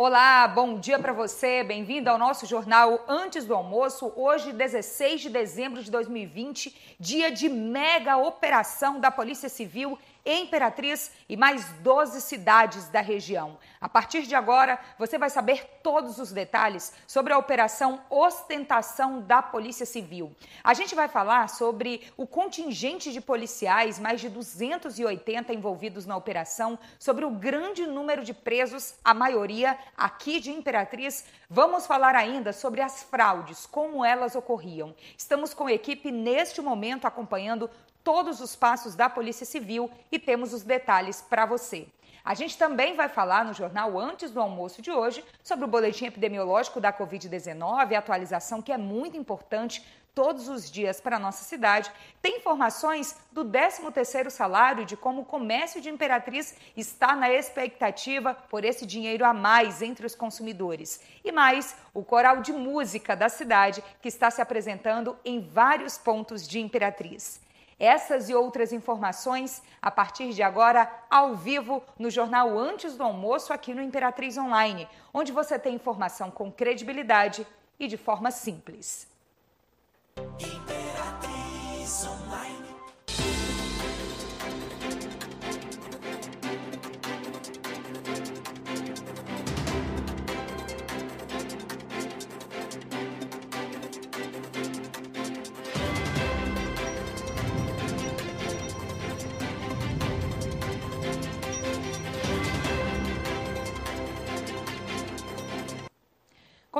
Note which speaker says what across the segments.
Speaker 1: Olá, bom dia para você. Bem-vindo ao nosso jornal Antes do Almoço. Hoje, 16 de dezembro de 2020, dia de mega operação da Polícia Civil Imperatriz e mais 12 cidades da região. A partir de agora, você vai saber todos os detalhes sobre a operação Ostentação da Polícia Civil. A gente vai falar sobre o contingente de policiais, mais de 280 envolvidos na operação, sobre o grande número de presos, a maioria aqui de Imperatriz. Vamos falar ainda sobre as fraudes, como elas ocorriam. Estamos com a equipe neste momento acompanhando todos os passos da Polícia Civil e temos os detalhes para você. A gente também vai falar no jornal antes do almoço de hoje sobre o boletim epidemiológico da Covid-19, atualização que é muito importante todos os dias para a nossa cidade. Tem informações do 13º salário de como o comércio de Imperatriz está na expectativa por esse dinheiro a mais entre os consumidores. E mais, o coral de música da cidade que está se apresentando em vários pontos de Imperatriz. Essas e outras informações a partir de agora, ao vivo, no jornal Antes do Almoço, aqui no Imperatriz Online, onde você tem informação com credibilidade e de forma simples. Imperatriz Online.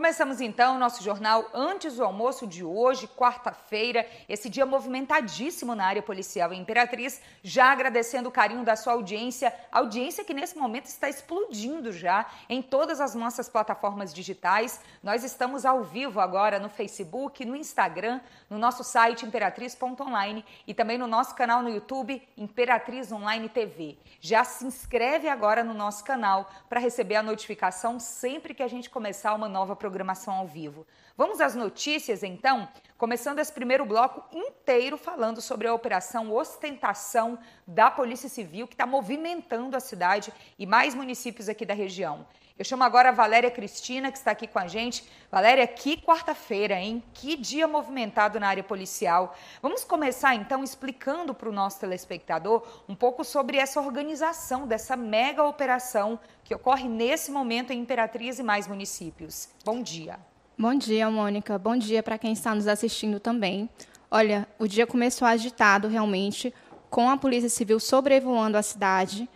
Speaker 1: Começamos então nosso jornal antes do almoço de hoje, quarta-feira, esse dia movimentadíssimo na área policial em Imperatriz, já agradecendo o carinho da sua audiência, audiência que nesse momento está explodindo já em todas as nossas plataformas digitais. Nós estamos ao vivo agora no Facebook, no Instagram, no nosso site imperatriz.online e também no nosso canal no YouTube Imperatriz Online TV. Já se inscreve agora no nosso canal para receber a notificação sempre que a gente começar uma nova programação programação ao vivo. Vamos às notícias, então? Começando esse primeiro bloco inteiro falando sobre a operação Ostentação da Polícia Civil, que está movimentando a cidade e mais municípios aqui da região. Eu chamo agora a Valéria Cristina, que está aqui com a gente. Valéria, que quarta-feira, hein? Que dia movimentado na área policial. Vamos começar então explicando para o nosso telespectador um pouco sobre essa organização dessa mega operação que ocorre nesse momento em Imperatriz e mais municípios. Bom dia.
Speaker 2: Bom dia, Mônica. Bom dia para quem está nos assistindo também. Olha, o dia começou agitado realmente, com a Polícia Civil sobrevoando a cidade.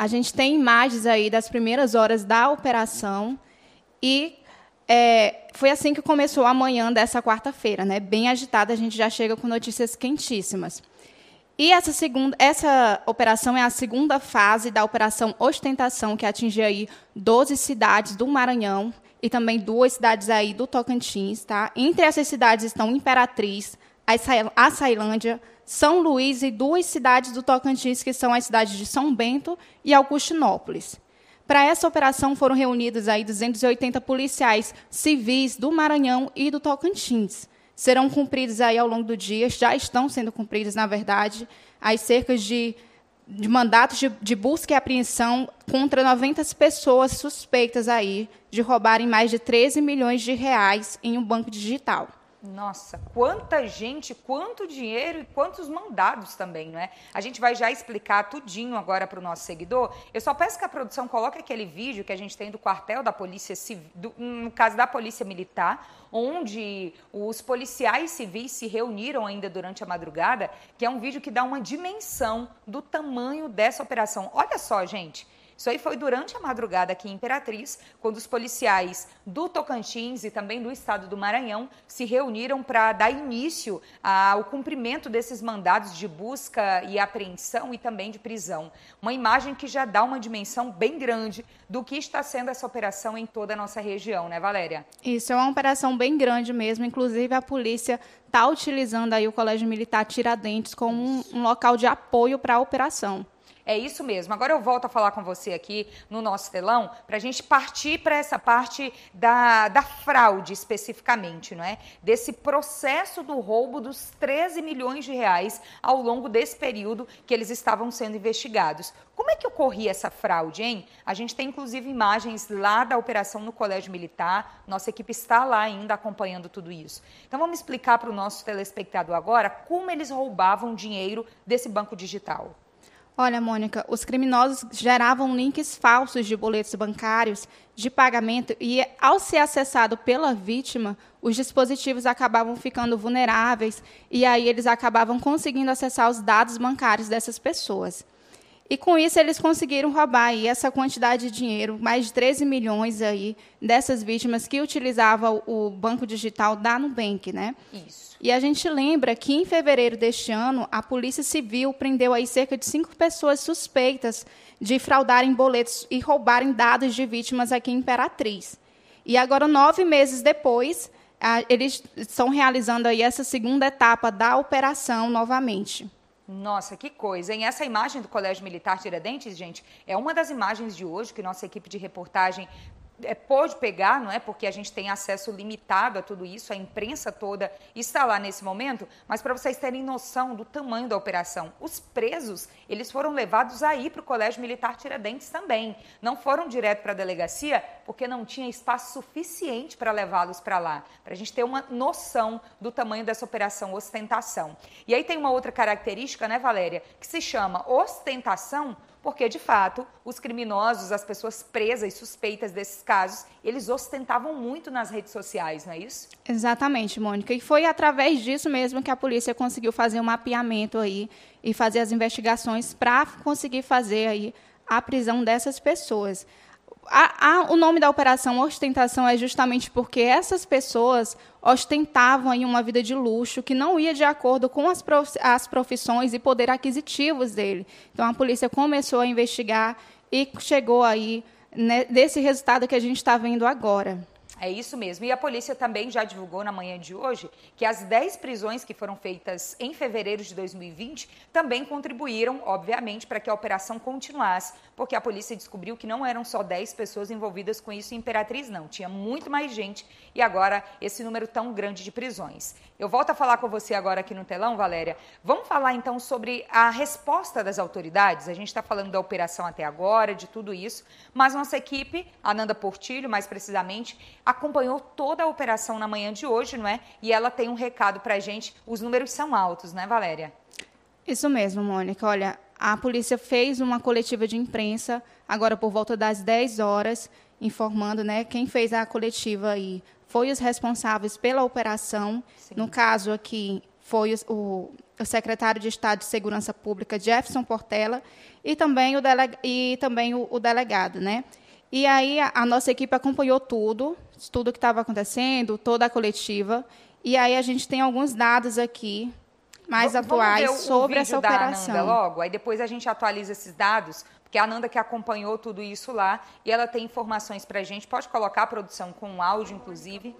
Speaker 2: A gente tem imagens aí das primeiras horas da operação e é, foi assim que começou a manhã dessa quarta-feira, né? Bem agitada, a gente já chega com notícias quentíssimas. E essa segunda, essa operação é a segunda fase da operação Ostentação, que atinge aí 12 cidades do Maranhão e também duas cidades aí do Tocantins, tá? Entre essas cidades estão Imperatriz, a Sailândia, São Luís e duas cidades do Tocantins, que são as cidades de São Bento e Augustinópolis. Para essa operação foram reunidos aí 280 policiais civis do Maranhão e do Tocantins serão cumpridos aí ao longo do dia, já estão sendo cumpridos, na verdade, as cerca de, de mandatos de, de, busca e apreensão contra 90 pessoas suspeitas aí de roubarem mais de 13 milhões de reais em um banco digital.
Speaker 1: Nossa, quanta gente, quanto dinheiro e quantos mandados também, não é? A gente vai já explicar tudinho agora para o nosso seguidor. Eu só peço que a produção coloque aquele vídeo que a gente tem do quartel da Polícia Civil, do, no caso da Polícia Militar, onde os policiais civis se reuniram ainda durante a madrugada, que é um vídeo que dá uma dimensão do tamanho dessa operação. Olha só, gente. Isso aí foi durante a madrugada aqui em Imperatriz, quando os policiais do Tocantins e também do estado do Maranhão se reuniram para dar início ao cumprimento desses mandados de busca e apreensão e também de prisão. Uma imagem que já dá uma dimensão bem grande do que está sendo essa operação em toda a nossa região, né, Valéria?
Speaker 2: Isso é uma operação bem grande mesmo, inclusive a polícia está utilizando aí o Colégio Militar Tiradentes como um, um local de apoio para a operação.
Speaker 1: É isso mesmo. Agora eu volto a falar com você aqui no nosso telão para a gente partir para essa parte da, da fraude especificamente, não é? Desse processo do roubo dos 13 milhões de reais ao longo desse período que eles estavam sendo investigados. Como é que ocorria essa fraude, hein? A gente tem inclusive imagens lá da operação no Colégio Militar. Nossa equipe está lá ainda acompanhando tudo isso. Então vamos explicar para o nosso telespectador agora como eles roubavam dinheiro desse banco digital.
Speaker 2: Olha, Mônica, os criminosos geravam links falsos de boletos bancários de pagamento e, ao ser acessado pela vítima, os dispositivos acabavam ficando vulneráveis e aí eles acabavam conseguindo acessar os dados bancários dessas pessoas. E com isso eles conseguiram roubar aí essa quantidade de dinheiro, mais de 13 milhões aí dessas vítimas que utilizavam o banco digital da Nubank, né?
Speaker 1: Isso.
Speaker 2: E a gente lembra que em fevereiro deste ano a Polícia Civil prendeu aí cerca de cinco pessoas suspeitas de fraudarem boletos e roubarem dados de vítimas aqui em Imperatriz. E agora nove meses depois eles estão realizando aí essa segunda etapa da operação novamente.
Speaker 1: Nossa, que coisa, hein? Essa imagem do Colégio Militar Tiradentes, gente, é uma das imagens de hoje que nossa equipe de reportagem é, pôde pegar, não é? Porque a gente tem acesso limitado a tudo isso, a imprensa toda está lá nesse momento, mas para vocês terem noção do tamanho da operação, os presos, eles foram levados aí para o Colégio Militar Tiradentes também. Não foram direto para a delegacia, porque não tinha espaço suficiente para levá-los para lá, para a gente ter uma noção do tamanho dessa operação ostentação. E aí tem uma outra característica, né, Valéria, que se chama ostentação porque de fato os criminosos, as pessoas presas e suspeitas desses casos, eles ostentavam muito nas redes sociais, não é isso?
Speaker 2: Exatamente, Mônica. E foi através disso mesmo que a polícia conseguiu fazer um mapeamento aí e fazer as investigações para conseguir fazer aí a prisão dessas pessoas a, a, o nome da operação ostentação é justamente porque essas pessoas ostentavam em uma vida de luxo que não ia de acordo com as, prof, as profissões e poder aquisitivos dele. Então a polícia começou a investigar e chegou aí né, desse resultado que a gente está vendo agora.
Speaker 1: É isso mesmo. E a polícia também já divulgou na manhã de hoje que as 10 prisões que foram feitas em fevereiro de 2020 também contribuíram, obviamente, para que a operação continuasse, porque a polícia descobriu que não eram só 10 pessoas envolvidas com isso em Imperatriz, não. Tinha muito mais gente e agora esse número tão grande de prisões. Eu volto a falar com você agora aqui no telão, Valéria. Vamos falar então sobre a resposta das autoridades. A gente está falando da operação até agora, de tudo isso, mas nossa equipe, a Nanda Portilho, mais precisamente, acompanhou toda a operação na manhã de hoje, não é? E ela tem um recado para a gente. Os números são altos, né, Valéria?
Speaker 2: Isso mesmo, Mônica. Olha, a polícia fez uma coletiva de imprensa agora por volta das 10 horas, informando, né, quem fez a coletiva aí foi os responsáveis pela operação. Sim. No caso aqui foi o, o, secretário de Estado de Segurança Pública Jefferson Portela e também o, delega, e também o, o delegado, né? E aí a, a nossa equipe acompanhou tudo, tudo que estava acontecendo, toda a coletiva. E aí a gente tem alguns dados aqui mais
Speaker 1: Vamos
Speaker 2: atuais sobre essa operação.
Speaker 1: Ananda logo, aí depois a gente atualiza esses dados, porque a Ananda que acompanhou tudo isso lá e ela tem informações para a gente. Pode colocar a produção com um áudio, inclusive.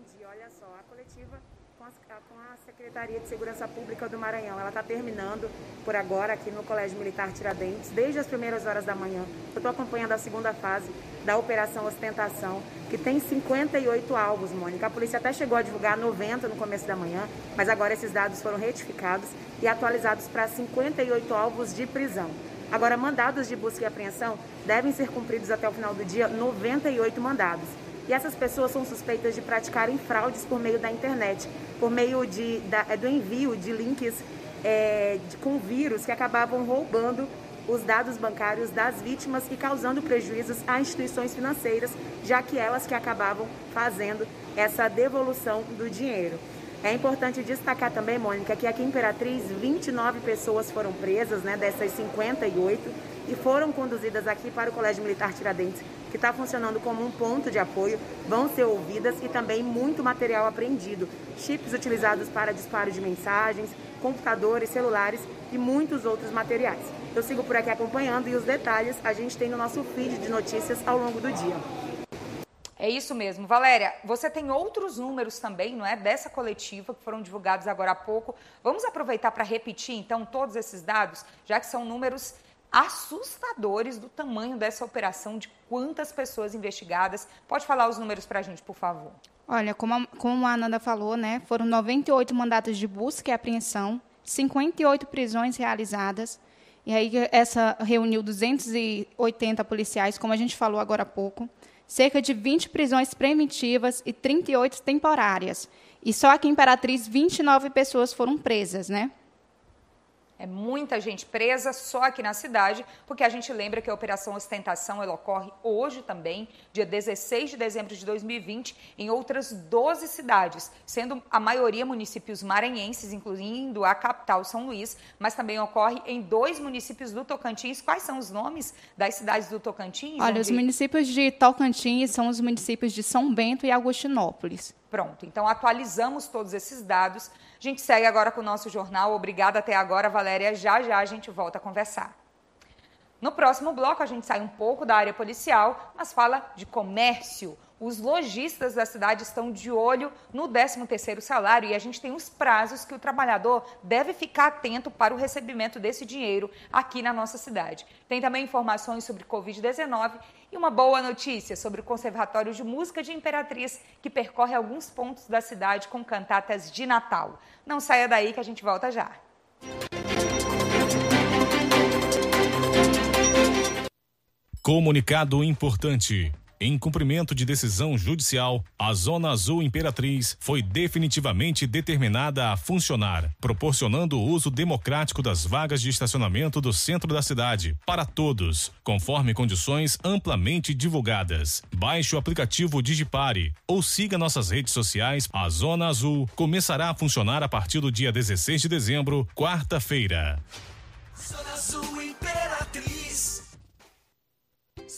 Speaker 3: Secretaria de Segurança Pública do Maranhão. Ela está terminando por agora aqui no Colégio Militar Tiradentes, desde as primeiras horas da manhã. Eu estou acompanhando a segunda fase da Operação Ostentação, que tem 58 alvos, Mônica. A polícia até chegou a divulgar 90 no começo da manhã, mas agora esses dados foram retificados e atualizados para 58 alvos de prisão. Agora, mandados de busca e apreensão devem ser cumpridos até o final do dia, 98 mandados. E essas pessoas são suspeitas de praticarem fraudes por meio da internet, por meio de, da, é, do envio de links é, de, com vírus que acabavam roubando os dados bancários das vítimas e causando prejuízos a instituições financeiras, já que elas que acabavam fazendo essa devolução do dinheiro. É importante destacar também, Mônica, que aqui em Imperatriz 29 pessoas foram presas, né, dessas 58, e foram conduzidas aqui para o Colégio Militar Tiradentes que está funcionando como um ponto de apoio, vão ser ouvidas e também muito material apreendido. Chips utilizados para disparo de mensagens, computadores, celulares e muitos outros materiais. Eu sigo por aqui acompanhando e os detalhes a gente tem no nosso feed de notícias ao longo do dia.
Speaker 1: É isso mesmo. Valéria, você tem outros números também, não é? Dessa coletiva que foram divulgados agora há pouco. Vamos aproveitar para repetir, então, todos esses dados, já que são números assustadores do tamanho dessa operação, de quantas pessoas investigadas. Pode falar os números para a gente, por favor.
Speaker 2: Olha, como a, como a Ananda falou, né, foram 98 mandatos de busca e apreensão, 58 prisões realizadas, e aí essa reuniu 280 policiais, como a gente falou agora há pouco, cerca de 20 prisões preventivas e 38 temporárias. E só aqui em Imperatriz, 29 pessoas foram presas, né?
Speaker 1: É muita gente presa só aqui na cidade, porque a gente lembra que a Operação Ostentação ela ocorre hoje também, dia 16 de dezembro de 2020, em outras 12 cidades, sendo a maioria municípios maranhenses, incluindo a capital São Luís, mas também ocorre em dois municípios do Tocantins. Quais são os nomes das cidades do Tocantins?
Speaker 2: Olha, onde... os municípios de Tocantins são os municípios de São Bento e Agostinópolis.
Speaker 1: Pronto, então atualizamos todos esses dados. A gente segue agora com o nosso jornal. Obrigada até agora, Valéria. Já já a gente volta a conversar. No próximo bloco, a gente sai um pouco da área policial, mas fala de comércio os lojistas da cidade estão de olho no 13º salário e a gente tem os prazos que o trabalhador deve ficar atento para o recebimento desse dinheiro aqui na nossa cidade. Tem também informações sobre Covid-19 e uma boa notícia sobre o Conservatório de Música de Imperatriz, que percorre alguns pontos da cidade com cantatas de Natal. Não saia daí que a gente volta já.
Speaker 4: Comunicado importante. Em cumprimento de decisão judicial, a Zona Azul Imperatriz foi definitivamente determinada a funcionar, proporcionando o uso democrático das vagas de estacionamento do centro da cidade para todos, conforme condições amplamente divulgadas. Baixe o aplicativo Digipare ou siga nossas redes sociais. A Zona Azul começará a funcionar a partir do dia 16 de dezembro, quarta-feira. Zona Azul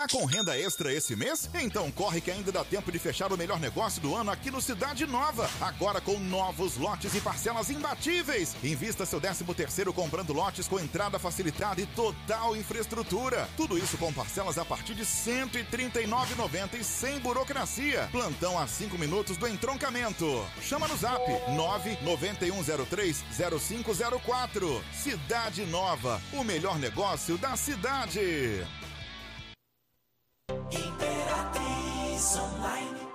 Speaker 5: Tá com renda extra esse mês? Então corre que ainda dá tempo de fechar o melhor negócio do ano aqui no Cidade Nova. Agora com novos lotes e parcelas imbatíveis. Invista seu 13 terceiro comprando lotes com entrada facilitada e total infraestrutura. Tudo isso com parcelas a partir de R$ 139,90 e sem burocracia. Plantão a 5 minutos do entroncamento. Chama no zap 991030504. Cidade Nova, o melhor negócio da cidade.
Speaker 1: Imperatriz Online.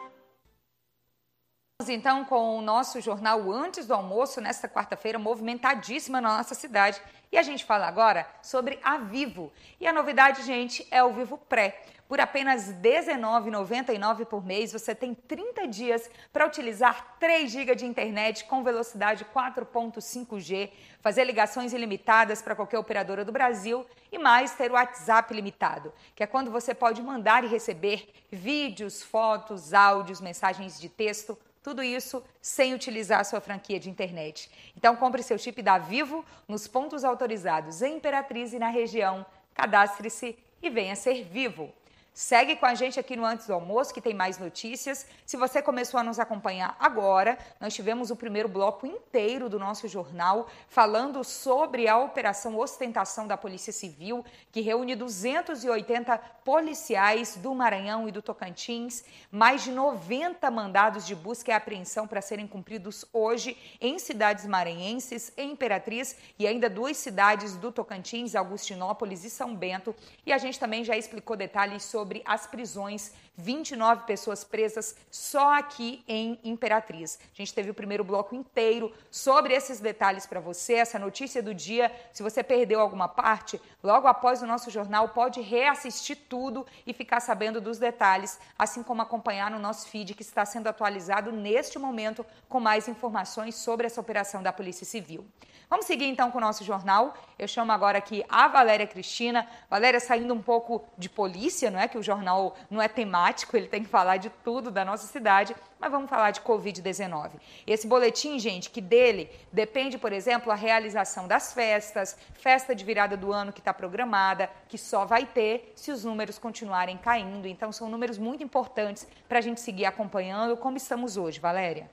Speaker 1: Então, com o nosso jornal antes do almoço, nesta quarta-feira, movimentadíssima na nossa cidade. E a gente fala agora sobre a Vivo. E a novidade, gente, é o Vivo Pré. Por apenas R$19,99 por mês, você tem 30 dias para utilizar 3 GB de internet com velocidade 4.5G, fazer ligações ilimitadas para qualquer operadora do Brasil e mais ter o WhatsApp limitado, que é quando você pode mandar e receber vídeos, fotos, áudios, mensagens de texto, tudo isso sem utilizar a sua franquia de internet. Então compre seu chip da Vivo nos pontos autorizados em Imperatriz e na região. Cadastre-se e venha ser vivo. Segue com a gente aqui no Antes do Almoço, que tem mais notícias. Se você começou a nos acompanhar agora, nós tivemos o primeiro bloco inteiro do nosso jornal falando sobre a operação Ostentação da Polícia Civil, que reúne 280 policiais do Maranhão e do Tocantins, mais de 90 mandados de busca e apreensão para serem cumpridos hoje em cidades maranhenses, em Imperatriz e ainda duas cidades do Tocantins, Augustinópolis e São Bento. E a gente também já explicou detalhes sobre sobre as prisões 29 pessoas presas só aqui em Imperatriz. A gente teve o primeiro bloco inteiro sobre esses detalhes para você, essa notícia do dia. Se você perdeu alguma parte, logo após o nosso jornal, pode reassistir tudo e ficar sabendo dos detalhes, assim como acompanhar no nosso feed que está sendo atualizado neste momento com mais informações sobre essa operação da Polícia Civil. Vamos seguir então com o nosso jornal. Eu chamo agora aqui a Valéria Cristina. Valéria, saindo um pouco de polícia, não é? Que o jornal não é temático temático, ele tem que falar de tudo da nossa cidade, mas vamos falar de Covid-19. Esse boletim, gente, que dele depende, por exemplo, a realização das festas, festa de virada do ano que está programada, que só vai ter se os números continuarem caindo. Então, são números muito importantes para a gente seguir acompanhando como estamos hoje, Valéria.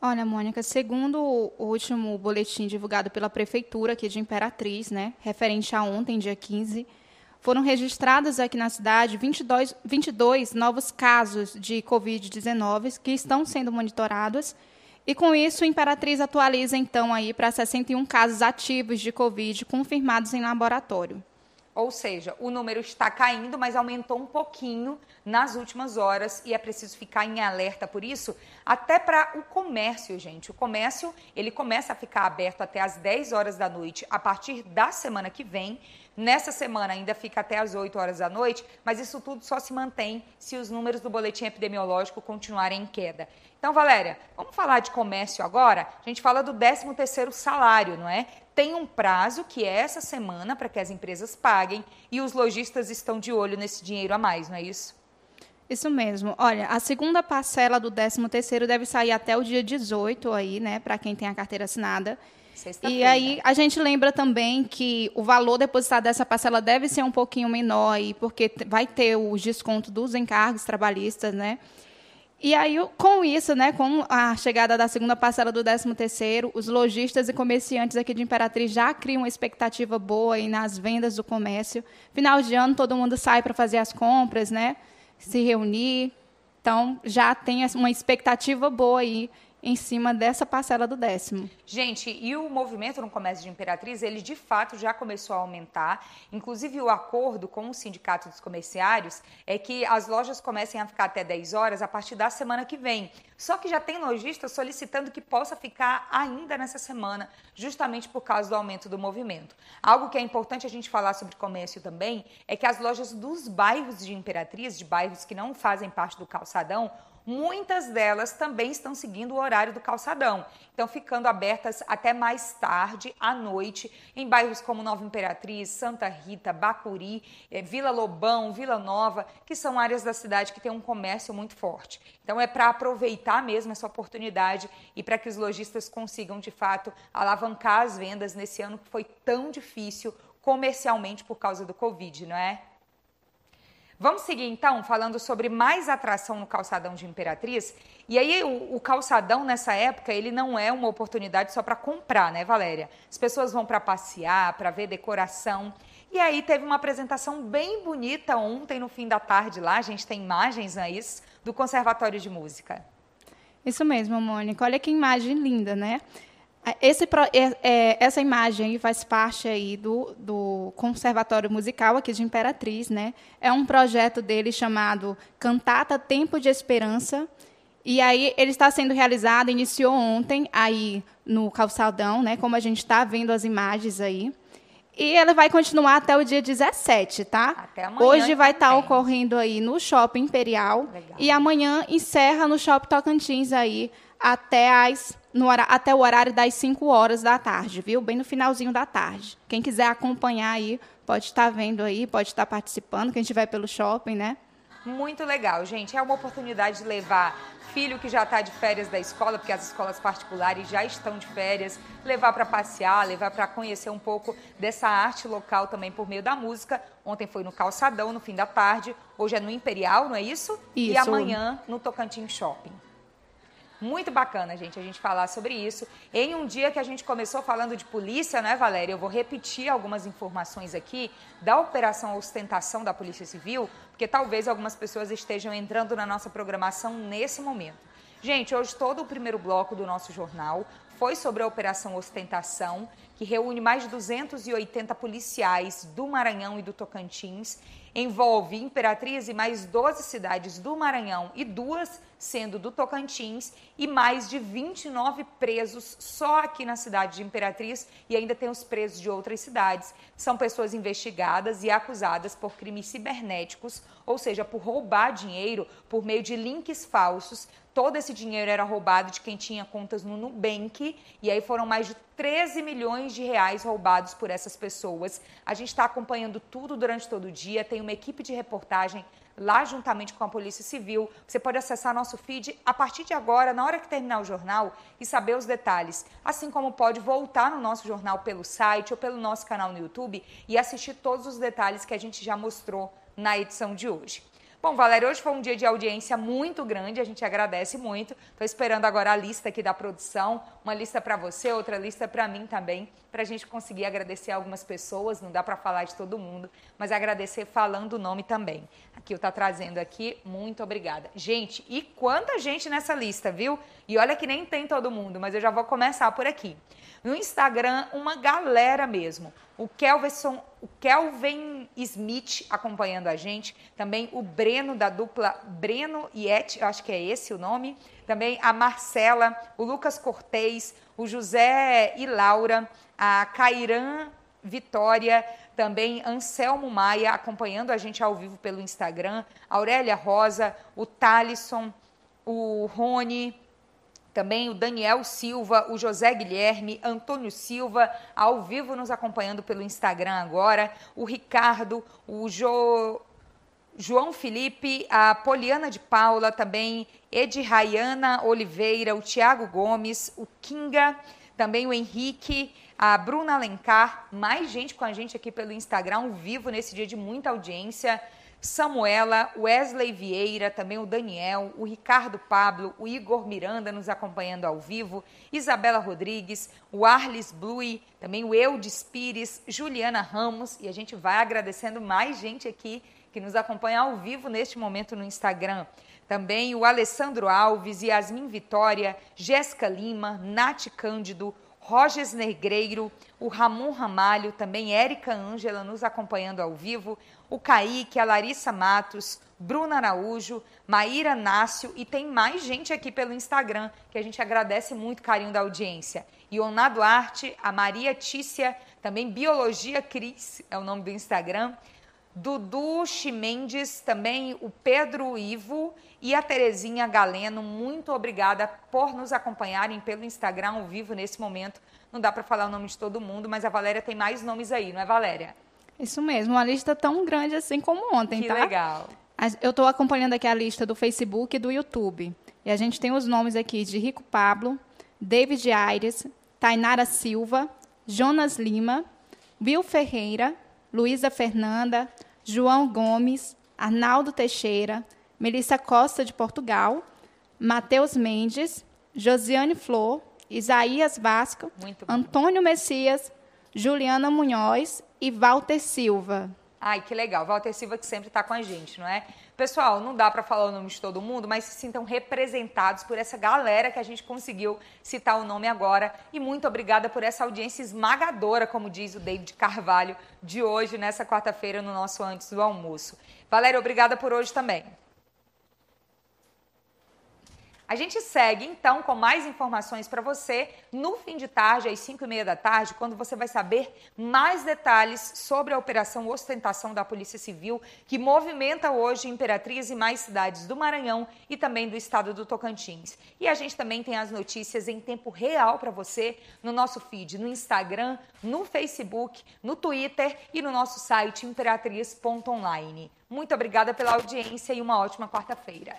Speaker 2: Olha, Mônica, segundo o último boletim divulgado pela Prefeitura aqui de Imperatriz, né, referente a ontem, dia 15, foram registrados aqui na cidade 22, 22 novos casos de Covid-19 que estão sendo monitorados. E com isso, a Imperatriz atualiza então aí para 61 casos ativos de Covid confirmados em laboratório.
Speaker 1: Ou seja, o número está caindo, mas aumentou um pouquinho nas últimas horas e é preciso ficar em alerta por isso, até para o comércio, gente. O comércio, ele começa a ficar aberto até às 10 horas da noite a partir da semana que vem. Nessa semana ainda fica até às 8 horas da noite, mas isso tudo só se mantém se os números do boletim epidemiológico continuarem em queda. Então, Valéria, vamos falar de comércio agora? A gente fala do 13º salário, não é? Tem um prazo, que é essa semana, para que as empresas paguem, e os lojistas estão de olho nesse dinheiro a mais, não é isso?
Speaker 2: Isso mesmo. Olha, a segunda parcela do 13º deve sair até o dia 18 aí, né, para quem tem a carteira assinada. E aí a gente lembra também que o valor depositado dessa parcela deve ser um pouquinho menor aí, porque vai ter o desconto dos encargos trabalhistas, né? E aí, com isso, né, com a chegada da segunda parcela do 13º, os lojistas e comerciantes aqui de Imperatriz já criam uma expectativa boa aí nas vendas do comércio. Final de ano, todo mundo sai para fazer as compras, né, se reunir. Então, já tem uma expectativa boa aí em cima dessa parcela do décimo.
Speaker 1: Gente, e o movimento no comércio de Imperatriz, ele de fato já começou a aumentar. Inclusive, o acordo com o Sindicato dos Comerciários é que as lojas comecem a ficar até 10 horas a partir da semana que vem. Só que já tem lojista solicitando que possa ficar ainda nessa semana, justamente por causa do aumento do movimento. Algo que é importante a gente falar sobre comércio também é que as lojas dos bairros de Imperatriz, de bairros que não fazem parte do calçadão, muitas delas também estão seguindo o horário do calçadão. Então, ficando abertas até mais tarde, à noite, em bairros como Nova Imperatriz, Santa Rita, Bacuri, eh, Vila Lobão, Vila Nova, que são áreas da cidade que têm um comércio muito forte. Então, é para aproveitar mesmo essa oportunidade e para que os lojistas consigam, de fato, alavancar as vendas nesse ano que foi tão difícil comercialmente por causa do Covid, não é? Vamos seguir então falando sobre mais atração no calçadão de Imperatriz. E aí o, o calçadão nessa época ele não é uma oportunidade só para comprar, né, Valéria? As pessoas vão para passear, para ver decoração. E aí teve uma apresentação bem bonita ontem no fim da tarde lá. A gente tem imagens aí do Conservatório de Música.
Speaker 2: Isso mesmo, Mônica. Olha que imagem linda, né? Esse, é, é, essa imagem faz parte aí do, do Conservatório Musical aqui de Imperatriz, né? É um projeto dele chamado Cantata Tempo de Esperança. E aí ele está sendo realizado, iniciou ontem aí no Calçadão, né? Como a gente está vendo as imagens aí. E ela vai continuar até o dia 17, tá?
Speaker 1: Até amanhã.
Speaker 2: Hoje vai estar tá ocorrendo aí no Shopping Imperial. Legal. E amanhã encerra no Shopping Tocantins aí até as no, até o horário das 5 horas da tarde, viu? Bem no finalzinho da tarde. Quem quiser acompanhar aí, pode estar vendo aí, pode estar participando, quem estiver pelo shopping, né?
Speaker 1: Muito legal, gente. É uma oportunidade de levar filho que já está de férias da escola, porque as escolas particulares já estão de férias, levar para passear, levar para conhecer um pouco dessa arte local também por meio da música. Ontem foi no Calçadão, no fim da tarde. Hoje é no Imperial, não é isso?
Speaker 2: Isso.
Speaker 1: E amanhã no Tocantins Shopping. Muito bacana, gente, a gente falar sobre isso. Em um dia que a gente começou falando de polícia, não é, Valéria? Eu vou repetir algumas informações aqui da operação ostentação da Polícia Civil, porque talvez algumas pessoas estejam entrando na nossa programação nesse momento. Gente, hoje todo o primeiro bloco do nosso jornal foi sobre a Operação Ostentação, que reúne mais de 280 policiais do Maranhão e do Tocantins envolve Imperatriz e mais 12 cidades do Maranhão e duas sendo do Tocantins e mais de 29 presos só aqui na cidade de Imperatriz e ainda tem os presos de outras cidades. São pessoas investigadas e acusadas por crimes cibernéticos, ou seja, por roubar dinheiro por meio de links falsos. Todo esse dinheiro era roubado de quem tinha contas no Nubank e aí foram mais de 13 milhões de reais roubados por essas pessoas. A gente está acompanhando tudo durante todo o dia, tem uma equipe de reportagem lá juntamente com a Polícia Civil. Você pode acessar nosso feed a partir de agora, na hora que terminar o jornal, e saber os detalhes. Assim como pode voltar no nosso jornal pelo site ou pelo nosso canal no YouTube e assistir todos os detalhes que a gente já mostrou na edição de hoje. Bom, Valéria, hoje foi um dia de audiência muito grande, a gente agradece muito. Estou esperando agora a lista aqui da produção, uma lista para você, outra lista para mim também, para a gente conseguir agradecer algumas pessoas, não dá para falar de todo mundo, mas agradecer falando o nome também. Aqui eu tá trazendo aqui, muito obrigada. Gente, e quanta gente nessa lista, viu? E olha que nem tem todo mundo, mas eu já vou começar por aqui. No Instagram, uma galera mesmo. O Kelvin, o Kelvin Smith acompanhando a gente. Também o Breno, da dupla Breno e Et, acho que é esse o nome. Também a Marcela, o Lucas Cortez, o José e Laura, a Cairan Vitória, também Anselmo Maia acompanhando a gente ao vivo pelo Instagram, Aurélia Rosa, o Talisson, o Rony, também o Daniel Silva, o José Guilherme, Antônio Silva, ao vivo nos acompanhando pelo Instagram agora, o Ricardo, o jo... João Felipe, a Poliana de Paula, também Edi Rayana Oliveira, o Tiago Gomes, o Kinga, também o Henrique, a Bruna Alencar, mais gente com a gente aqui pelo Instagram, ao vivo, nesse dia de muita audiência. Samuela, Wesley Vieira, também o Daniel, o Ricardo Pablo, o Igor Miranda nos acompanhando ao vivo, Isabela Rodrigues, o Arlis Blui, também o Eudes Pires, Juliana Ramos, e a gente vai agradecendo mais gente aqui que nos acompanha ao vivo neste momento no Instagram. Também o Alessandro Alves, Yasmin Vitória, Jéssica Lima, Nath Cândido, Roges Negreiro, o Ramon Ramalho, também Érica Ângela nos acompanhando ao vivo, o Kaique, a Larissa Matos, Bruna Araújo, Maíra Nácio e tem mais gente aqui pelo Instagram que a gente agradece muito o carinho da audiência. Ioná Duarte, a Maria Tícia, também Biologia Cris é o nome do Instagram. Dudu Chimendes, também o Pedro Ivo e a Terezinha Galeno. Muito obrigada por nos acompanharem pelo Instagram ao vivo nesse momento. Não dá para falar o nome de todo mundo, mas a Valéria tem mais nomes aí, não é, Valéria?
Speaker 2: Isso mesmo, uma lista tão grande assim como ontem,
Speaker 1: que
Speaker 2: tá?
Speaker 1: Que legal.
Speaker 2: Eu estou acompanhando aqui a lista do Facebook e do YouTube. E a gente tem os nomes aqui de Rico Pablo, David Aires, Tainara Silva, Jonas Lima, Will Ferreira, Luísa Fernanda, João Gomes, Arnaldo Teixeira, Melissa Costa de Portugal, Matheus Mendes, Josiane Flor, Isaías Vasco, Antônio Messias, Juliana Munhoz e Walter Silva.
Speaker 1: Ai, que legal. Walter Silva que sempre está com a gente, não é? Pessoal, não dá para falar o nome de todo mundo, mas se sintam representados por essa galera que a gente conseguiu citar o nome agora. E muito obrigada por essa audiência esmagadora, como diz o David Carvalho, de hoje, nessa quarta-feira, no nosso Antes do Almoço. Valéria, obrigada por hoje também. A gente segue então com mais informações para você no fim de tarde, às 5 e meia da tarde, quando você vai saber mais detalhes sobre a operação Ostentação da Polícia Civil, que movimenta hoje Imperatriz e mais cidades do Maranhão e também do estado do Tocantins. E a gente também tem as notícias em tempo real para você no nosso feed, no Instagram, no Facebook, no Twitter e no nosso site imperatriz.online. Muito obrigada pela audiência e uma ótima quarta-feira.